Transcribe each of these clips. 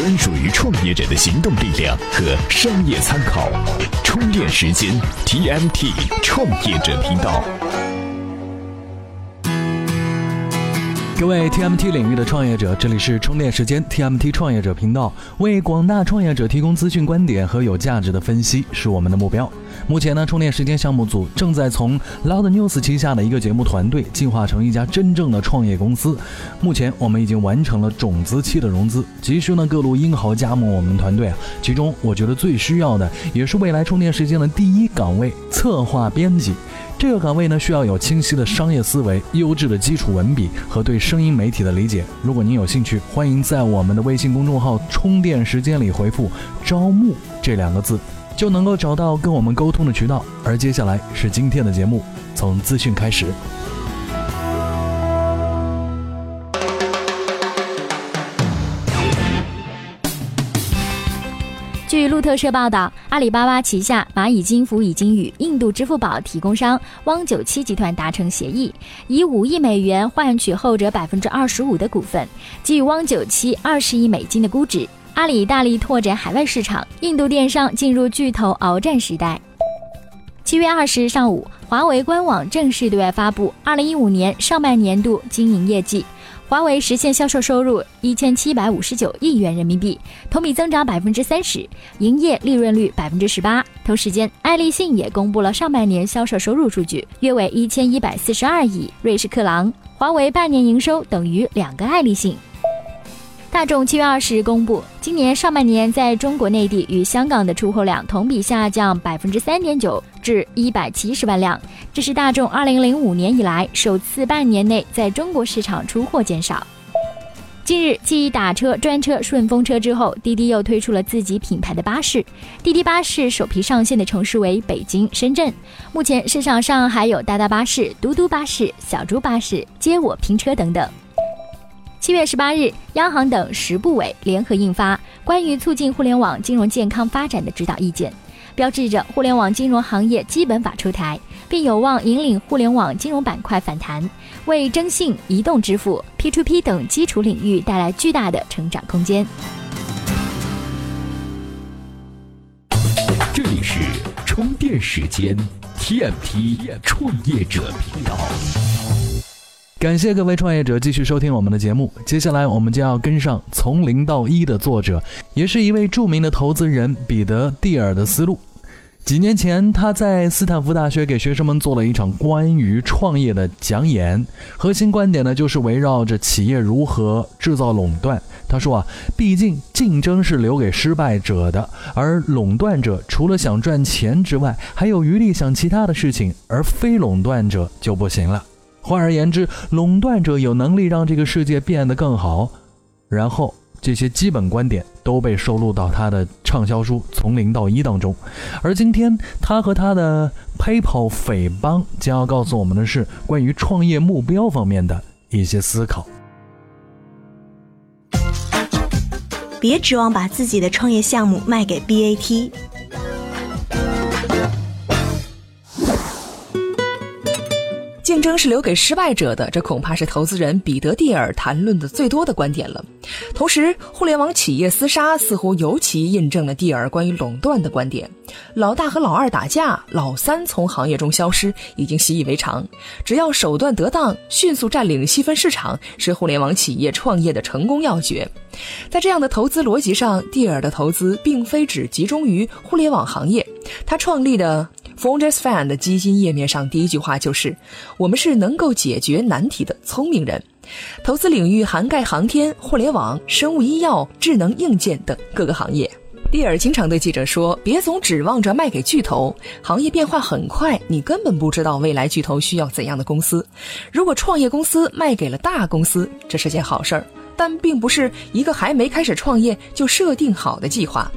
专属于创业者的行动力量和商业参考。充电时间 TMT 创业者频道。各位 TMT 领域的创业者，这里是充电时间 TMT 创业者频道，为广大创业者提供资讯、观点和有价值的分析是我们的目标。目前呢，充电时间项目组正在从 Loud News 旗下的一个节目团队进化成一家真正的创业公司。目前我们已经完成了种子期的融资，急需呢各路英豪加盟我们团队啊。其中我觉得最需要的，也是未来充电时间的第一岗位——策划编辑。这个岗位呢，需要有清晰的商业思维、优质的基础文笔和对声音媒体的理解。如果您有兴趣，欢迎在我们的微信公众号“充电时间”里回复“招募”这两个字，就能够找到跟我们沟通的渠道。而接下来是今天的节目，从资讯开始。据路透社报道，阿里巴巴旗下蚂蚁金服已经与印度支付宝提供商汪九七集团达成协议，以五亿美元换取后者百分之二十五的股份，给予汪九七二十亿美金的估值。阿里大力拓展海外市场，印度电商进入巨头鏖战时代。七月二十日上午，华为官网正式对外发布二零一五年上半年度经营业绩。华为实现销售收入一千七百五十九亿元人民币，同比增长百分之三十，营业利润率百分之十八。同时间，爱立信也公布了上半年销售收入数据，约为一千一百四十二亿瑞士克朗。华为半年营收等于两个爱立信。大众七月二十日公布，今年上半年在中国内地与香港的出货量同比下降百分之三点九，至一百七十万辆，这是大众二零零五年以来首次半年内在中国市场出货减少。近日，继打车专车顺风车之后，滴滴又推出了自己品牌的巴士。滴滴巴士首批上线的城市为北京、深圳。目前市场上还有大大巴士、嘟嘟巴士、小猪巴士、接我拼车等等。七月十八日，央行等十部委联合印发《关于促进互联网金融健康发展的指导意见》，标志着互联网金融行业基本法出台，并有望引领互联网金融板块反弹，为征信、移动支付、P2P 等基础领域带来巨大的成长空间。这里是充电时间 TMT 创业者频道。感谢各位创业者继续收听我们的节目。接下来，我们将要跟上《从零到一》的作者，也是一位著名的投资人彼得·蒂尔的思路。几年前，他在斯坦福大学给学生们做了一场关于创业的讲演，核心观点呢就是围绕着企业如何制造垄断。他说啊，毕竟竞争是留给失败者的，而垄断者除了想赚钱之外，还有余力想其他的事情，而非垄断者就不行了。换而言之，垄断者有能力让这个世界变得更好。然后，这些基本观点都被收录到他的畅销书《从零到一》当中。而今天，他和他的 PayPal 匪帮将要告诉我们的是关于创业目标方面的一些思考。别指望把自己的创业项目卖给 BAT。争是留给失败者的，这恐怕是投资人彼得·蒂尔谈论的最多的观点了。同时，互联网企业厮杀似乎尤其印证了蒂尔关于垄断的观点：老大和老二打架，老三从行业中消失，已经习以为常。只要手段得当，迅速占领细分市场，是互联网企业创业的成功要诀。在这样的投资逻辑上，蒂尔的投资并非只集中于互联网行业。他创立的。F o n d e s Fund 的基金页面上第一句话就是：“我们是能够解决难题的聪明人。”投资领域涵盖航天、互联网、生物医药、智能硬件等各个行业。蒂尔经常对记者说：“别总指望着卖给巨头，行业变化很快，你根本不知道未来巨头需要怎样的公司。如果创业公司卖给了大公司，这是件好事儿，但并不是一个还没开始创业就设定好的计划。”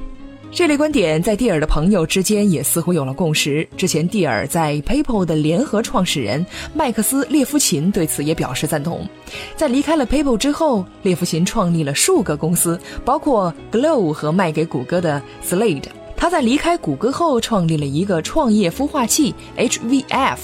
这类观点在蒂尔的朋友之间也似乎有了共识。之前，蒂尔在 PayPal 的联合创始人麦克斯·列夫琴对此也表示赞同。在离开了 PayPal 之后，列夫琴创立了数个公司，包括 Glow 和卖给谷歌的 Slade。他在离开谷歌后，创立了一个创业孵化器 HVF。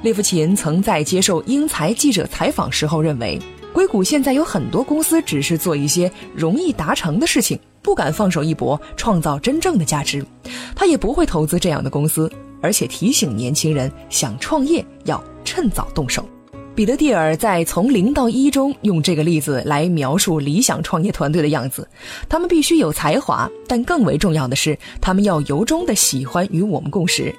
列夫琴曾在接受英才记者采访时候认为，硅谷现在有很多公司只是做一些容易达成的事情。不敢放手一搏，创造真正的价值，他也不会投资这样的公司，而且提醒年轻人想创业要趁早动手。彼得蒂尔在《从零到一》中用这个例子来描述理想创业团队的样子：他们必须有才华，但更为重要的是，他们要由衷的喜欢与我们共识。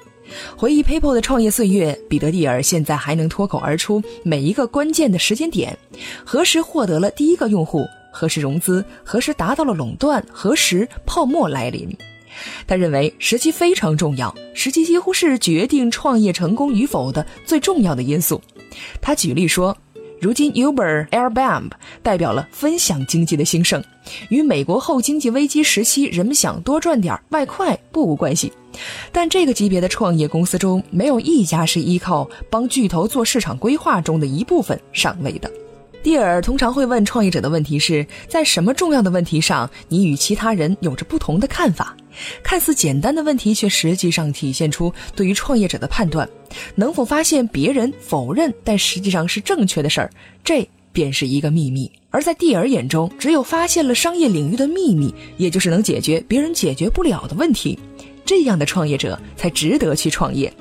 回忆 PayPal 的创业岁月，彼得蒂尔现在还能脱口而出每一个关键的时间点：何时获得了第一个用户？何时融资？何时达到了垄断？何时泡沫来临？他认为时机非常重要，时机几乎是决定创业成功与否的最重要的因素。他举例说，如今 Uber、Airbnb 代表了分享经济的兴盛，与美国后经济危机时期人们想多赚点外快不无关系。但这个级别的创业公司中，没有一家是依靠帮巨头做市场规划中的一部分上位的。蒂尔通常会问创业者的问题是在什么重要的问题上，你与其他人有着不同的看法？看似简单的问题，却实际上体现出对于创业者的判断。能否发现别人否认但实际上是正确的事儿，这便是一个秘密。而在蒂尔眼中，只有发现了商业领域的秘密，也就是能解决别人解决不了的问题，这样的创业者才值得去创业。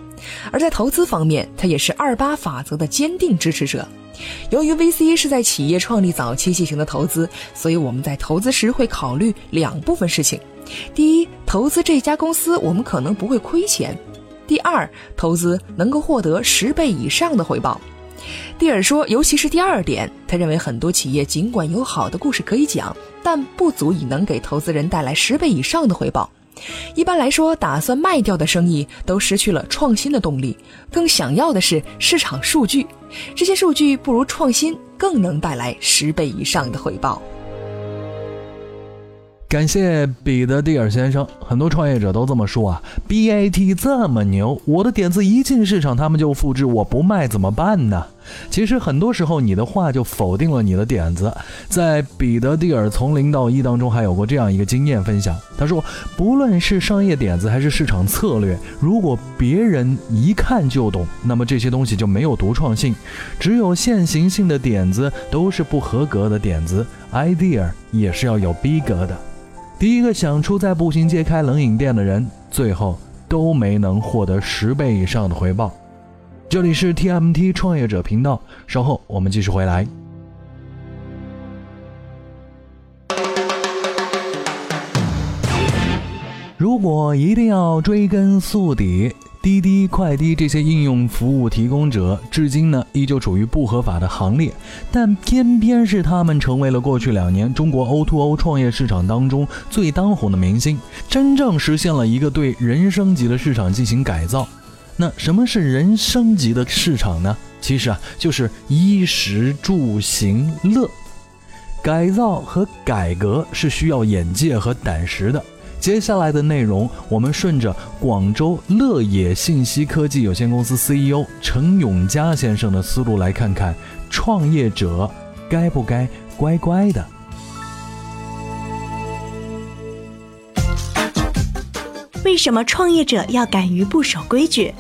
而在投资方面，他也是二八法则的坚定支持者。由于 VC 是在企业创立早期进行的投资，所以我们在投资时会考虑两部分事情：第一，投资这家公司我们可能不会亏钱；第二，投资能够获得十倍以上的回报。蒂尔说，尤其是第二点，他认为很多企业尽管有好的故事可以讲，但不足以能给投资人带来十倍以上的回报。一般来说，打算卖掉的生意都失去了创新的动力，更想要的是市场数据。这些数据不如创新更能带来十倍以上的回报。感谢彼得蒂尔先生，很多创业者都这么说啊。BAT 这么牛，我的点子一进市场，他们就复制，我不卖怎么办呢？其实很多时候，你的话就否定了你的点子。在彼得蒂尔从零到一当中，还有过这样一个经验分享。他说，不论是商业点子还是市场策略，如果别人一看就懂，那么这些东西就没有独创性。只有现行性的点子都是不合格的点子，idea 也是要有逼格的。第一个想出在步行街开冷饮店的人，最后都没能获得十倍以上的回报。这里是 TMT 创业者频道，稍后我们继续回来。如果一定要追根溯底。滴滴、快滴这些应用服务提供者，至今呢依旧处于不合法的行列，但偏偏是他们成为了过去两年中国 O2O 创业市场当中最当红的明星，真正实现了一个对人升级的市场进行改造。那什么是人升级的市场呢？其实啊，就是衣食住行乐。改造和改革是需要眼界和胆识的。接下来的内容，我们顺着广州乐野信息科技有限公司 CEO 陈永佳先生的思路来看看，创业者该不该乖乖的？为什么创业者要敢于不守规矩？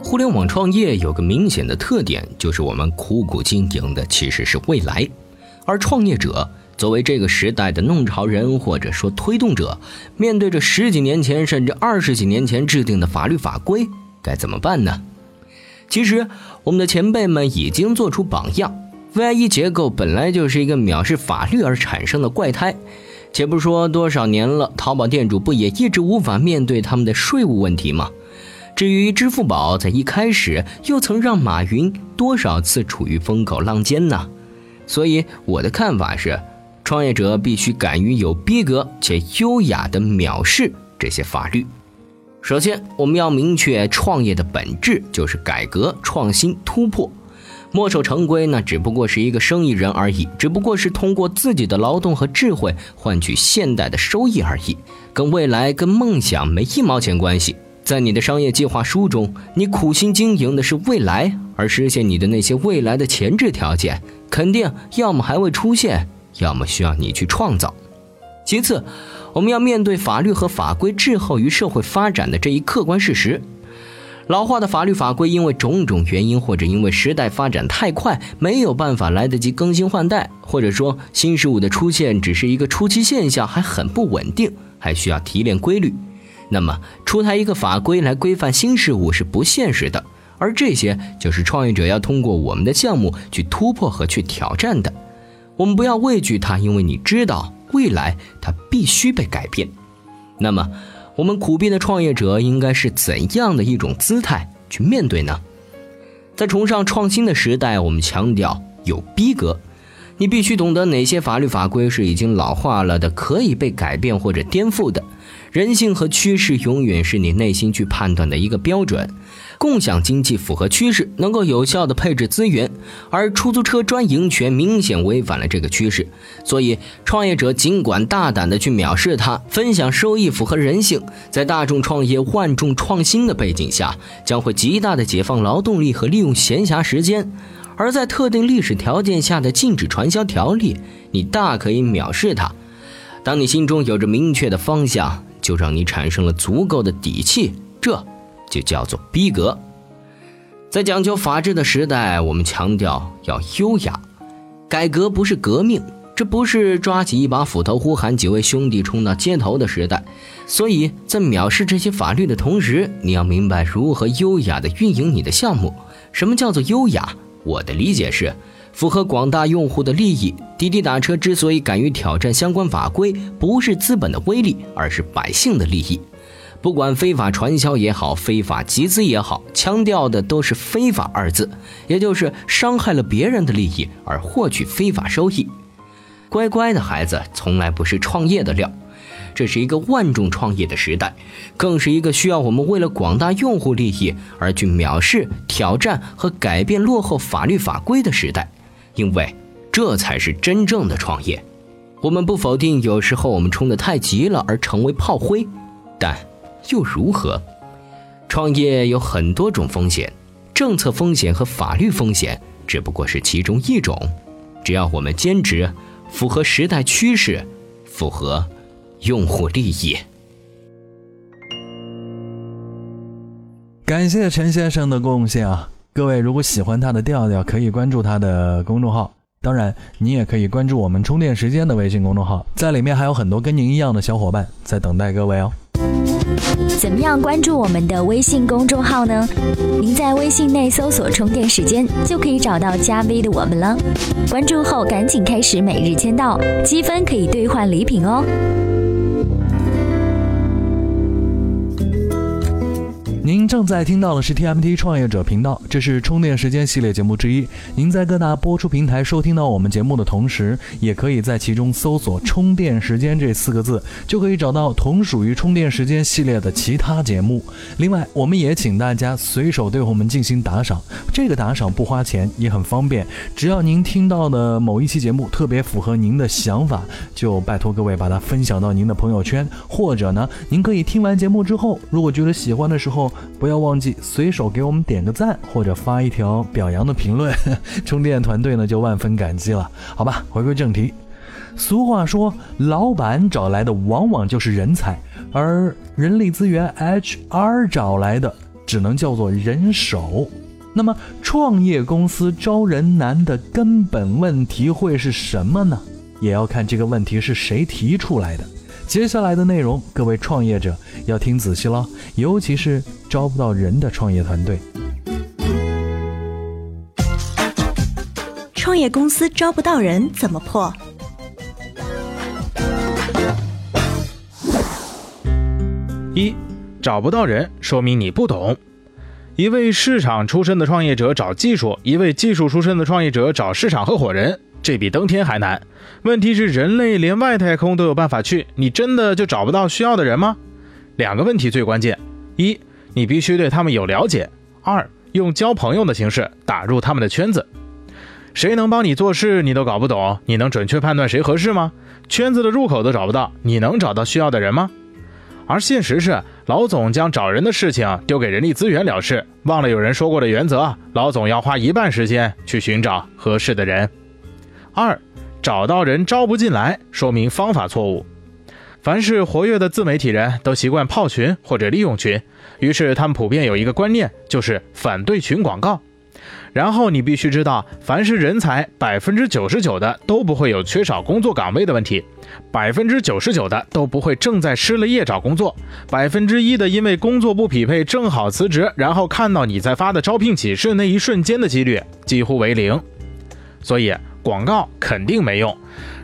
互联网创业有个明显的特点，就是我们苦苦经营的其实是未来。而创业者作为这个时代的弄潮人或者说推动者，面对着十几年前甚至二十几年前制定的法律法规，该怎么办呢？其实，我们的前辈们已经做出榜样。VIE 结构本来就是一个藐视法律而产生的怪胎，且不说多少年了，淘宝店主不也一直无法面对他们的税务问题吗？至于支付宝，在一开始又曾让马云多少次处于风口浪尖呢？所以我的看法是，创业者必须敢于有逼格且优雅地藐视这些法律。首先，我们要明确创业的本质就是改革创新突破，墨守成规那只不过是一个生意人而已，只不过是通过自己的劳动和智慧换取现代的收益而已，跟未来跟梦想没一毛钱关系。在你的商业计划书中，你苦心经营的是未来，而实现你的那些未来的前置条件。肯定要么还未出现，要么需要你去创造。其次，我们要面对法律和法规滞后于社会发展的这一客观事实。老化的法律法规因为种种原因，或者因为时代发展太快，没有办法来得及更新换代，或者说新事物的出现只是一个初期现象，还很不稳定，还需要提炼规律。那么，出台一个法规来规范新事物是不现实的，而这些就是创业者要通过我们的项目去突破和去挑战的。我们不要畏惧它，因为你知道未来它必须被改变。那么。我们苦逼的创业者应该是怎样的一种姿态去面对呢？在崇尚创新的时代，我们强调有逼格，你必须懂得哪些法律法规是已经老化了的，可以被改变或者颠覆的。人性和趋势永远是你内心去判断的一个标准。共享经济符合趋势，能够有效的配置资源，而出租车专营权明显违反了这个趋势。所以，创业者尽管大胆的去藐视它，分享收益符合人性，在大众创业万众创新的背景下，将会极大的解放劳动力和利用闲暇时间。而在特定历史条件下的禁止传销条例，你大可以藐视它。当你心中有着明确的方向。就让你产生了足够的底气，这就叫做逼格。在讲究法治的时代，我们强调要优雅。改革不是革命，这不是抓起一把斧头呼喊几位兄弟冲到街头的时代。所以在藐视这些法律的同时，你要明白如何优雅地运营你的项目。什么叫做优雅？我的理解是。符合广大用户的利益，滴滴打车之所以敢于挑战相关法规，不是资本的威力，而是百姓的利益。不管非法传销也好，非法集资也好，强调的都是“非法”二字，也就是伤害了别人的利益而获取非法收益。乖乖的孩子从来不是创业的料。这是一个万众创业的时代，更是一个需要我们为了广大用户利益而去藐视、挑战和改变落后法律法规的时代。因为这才是真正的创业。我们不否定有时候我们冲得太急了而成为炮灰，但又如何？创业有很多种风险，政策风险和法律风险只不过是其中一种。只要我们坚持，符合时代趋势，符合用户利益。感谢陈先生的贡献啊！各位，如果喜欢他的调调，可以关注他的公众号。当然，你也可以关注我们充电时间的微信公众号，在里面还有很多跟您一样的小伙伴在等待各位哦。怎么样关注我们的微信公众号呢？您在微信内搜索“充电时间”，就可以找到加 V 的我们了。关注后赶紧开始每日签到，积分可以兑换礼品哦。正在听到的是 TMT 创业者频道，这是充电时间系列节目之一。您在各大播出平台收听到我们节目的同时，也可以在其中搜索“充电时间”这四个字，就可以找到同属于充电时间系列的其他节目。另外，我们也请大家随手对我们进行打赏，这个打赏不花钱，也很方便。只要您听到的某一期节目特别符合您的想法，就拜托各位把它分享到您的朋友圈，或者呢，您可以听完节目之后，如果觉得喜欢的时候。不要忘记随手给我们点个赞，或者发一条表扬的评论，充电团队呢就万分感激了。好吧，回归正题。俗话说，老板找来的往往就是人才，而人力资源 HR 找来的只能叫做人手。那么，创业公司招人难的根本问题会是什么呢？也要看这个问题是谁提出来的。接下来的内容，各位创业者要听仔细了，尤其是招不到人的创业团队。创业公司招不到人怎么破？一，找不到人，说明你不懂。一位市场出身的创业者找技术，一位技术出身的创业者找市场合伙人。这比登天还难。问题是，人类连外太空都有办法去，你真的就找不到需要的人吗？两个问题最关键：一，你必须对他们有了解；二，用交朋友的形式打入他们的圈子。谁能帮你做事，你都搞不懂，你能准确判断谁合适吗？圈子的入口都找不到，你能找到需要的人吗？而现实是，老总将找人的事情丢给人力资源了事，忘了有人说过的原则：老总要花一半时间去寻找合适的人。二，找到人招不进来，说明方法错误。凡是活跃的自媒体人都习惯泡群或者利用群，于是他们普遍有一个观念，就是反对群广告。然后你必须知道，凡是人才，百分之九十九的都不会有缺少工作岗位的问题，百分之九十九的都不会正在失了业找工作，百分之一的因为工作不匹配正好辞职，然后看到你在发的招聘启事那一瞬间的几率几乎为零。所以广告肯定没用。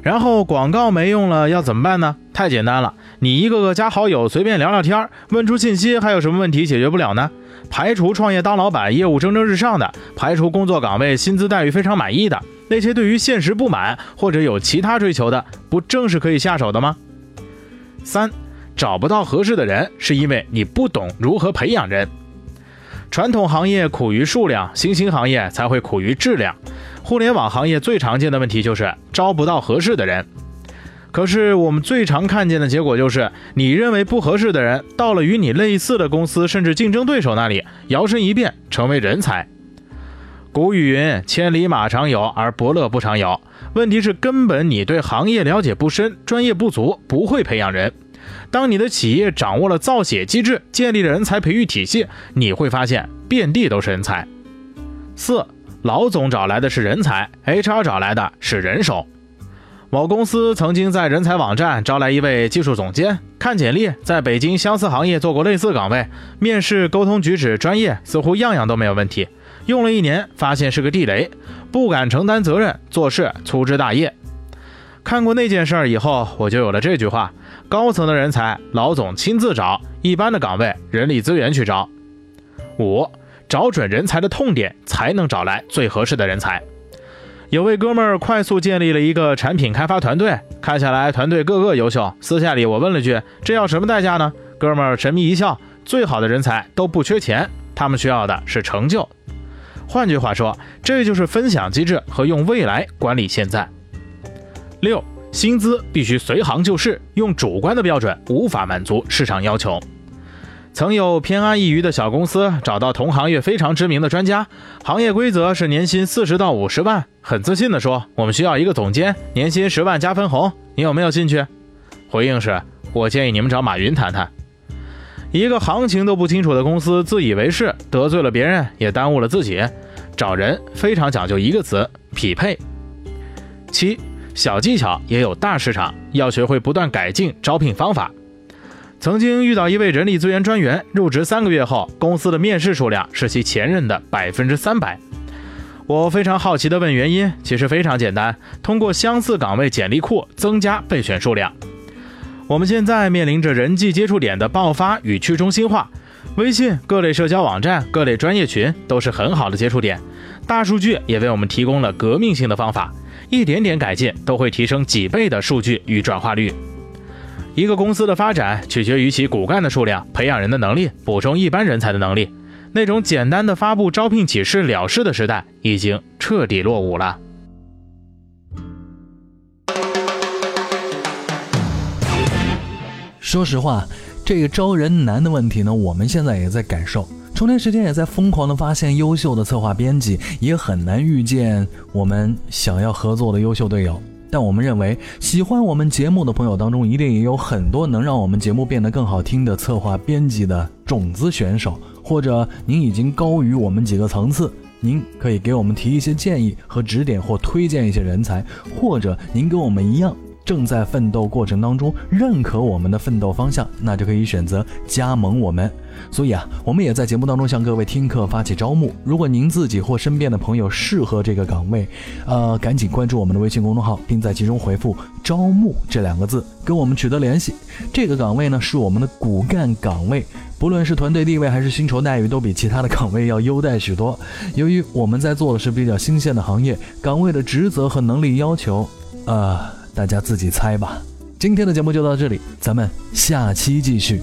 然后广告没用了，要怎么办呢？太简单了，你一个个加好友，随便聊聊天，问出信息，还有什么问题解决不了呢？排除创业当老板、业务蒸蒸日上的，排除工作岗位薪资待遇非常满意的，那些对于现实不满或者有其他追求的，不正是可以下手的吗？三，找不到合适的人，是因为你不懂如何培养人。传统行业苦于数量，新兴行业才会苦于质量。互联网行业最常见的问题就是招不到合适的人，可是我们最常看见的结果就是，你认为不合适的人到了与你类似的公司，甚至竞争对手那里，摇身一变成为人才。古语云：“千里马常有，而伯乐不常有。”问题是根本你对行业了解不深，专业不足，不会培养人。当你的企业掌握了造血机制，建立了人才培育体系，你会发现遍地都是人才。四。老总找来的是人才，HR 找来的是人手。某公司曾经在人才网站招来一位技术总监，看简历，在北京相似行业做过类似岗位，面试沟通举止专业，似乎样样都没有问题。用了一年，发现是个地雷，不敢承担责任，做事粗枝大叶。看过那件事儿以后，我就有了这句话：高层的人才，老总亲自找；一般的岗位，人力资源去招。五。找准人才的痛点，才能找来最合适的人才。有位哥们儿快速建立了一个产品开发团队，看下来团队个个优秀。私下里我问了句：“这要什么代价呢？”哥们儿神秘一笑：“最好的人才都不缺钱，他们需要的是成就。”换句话说，这就是分享机制和用未来管理现在。六，薪资必须随行就市，用主观的标准无法满足市场要求。曾有偏安一隅的小公司找到同行业非常知名的专家，行业规则是年薪四十到五十万，很自信地说：“我们需要一个总监，年薪十万加分红，你有没有兴趣？”回应是：“我建议你们找马云谈谈。”一个行情都不清楚的公司自以为是，得罪了别人也耽误了自己。找人非常讲究一个词：匹配。七小技巧也有大市场，要学会不断改进招聘方法。曾经遇到一位人力资源专员，入职三个月后，公司的面试数量是其前任的百分之三百。我非常好奇地问原因，其实非常简单，通过相似岗位简历库增加备选数量。我们现在面临着人际接触点的爆发与去中心化，微信、各类社交网站、各类专业群都是很好的接触点。大数据也为我们提供了革命性的方法，一点点改进都会提升几倍的数据与转化率。一个公司的发展取决于其骨干的数量、培养人的能力、补充一般人才的能力。那种简单的发布招聘启事了事的时代已经彻底落伍了。说实话，这个招人难的问题呢，我们现在也在感受。充电时间也在疯狂的发现优秀的策划编辑，也很难遇见我们想要合作的优秀队友。但我们认为，喜欢我们节目的朋友当中，一定也有很多能让我们节目变得更好听的策划编辑的种子选手，或者您已经高于我们几个层次，您可以给我们提一些建议和指点，或推荐一些人才，或者您跟我们一样。正在奋斗过程当中，认可我们的奋斗方向，那就可以选择加盟我们。所以啊，我们也在节目当中向各位听课发起招募。如果您自己或身边的朋友适合这个岗位，呃，赶紧关注我们的微信公众号，并在其中回复“招募”这两个字，跟我们取得联系。这个岗位呢，是我们的骨干岗位，不论是团队地位还是薪酬待遇，都比其他的岗位要优待许多。由于我们在做的是比较新鲜的行业，岗位的职责和能力要求，呃。大家自己猜吧。今天的节目就到这里，咱们下期继续。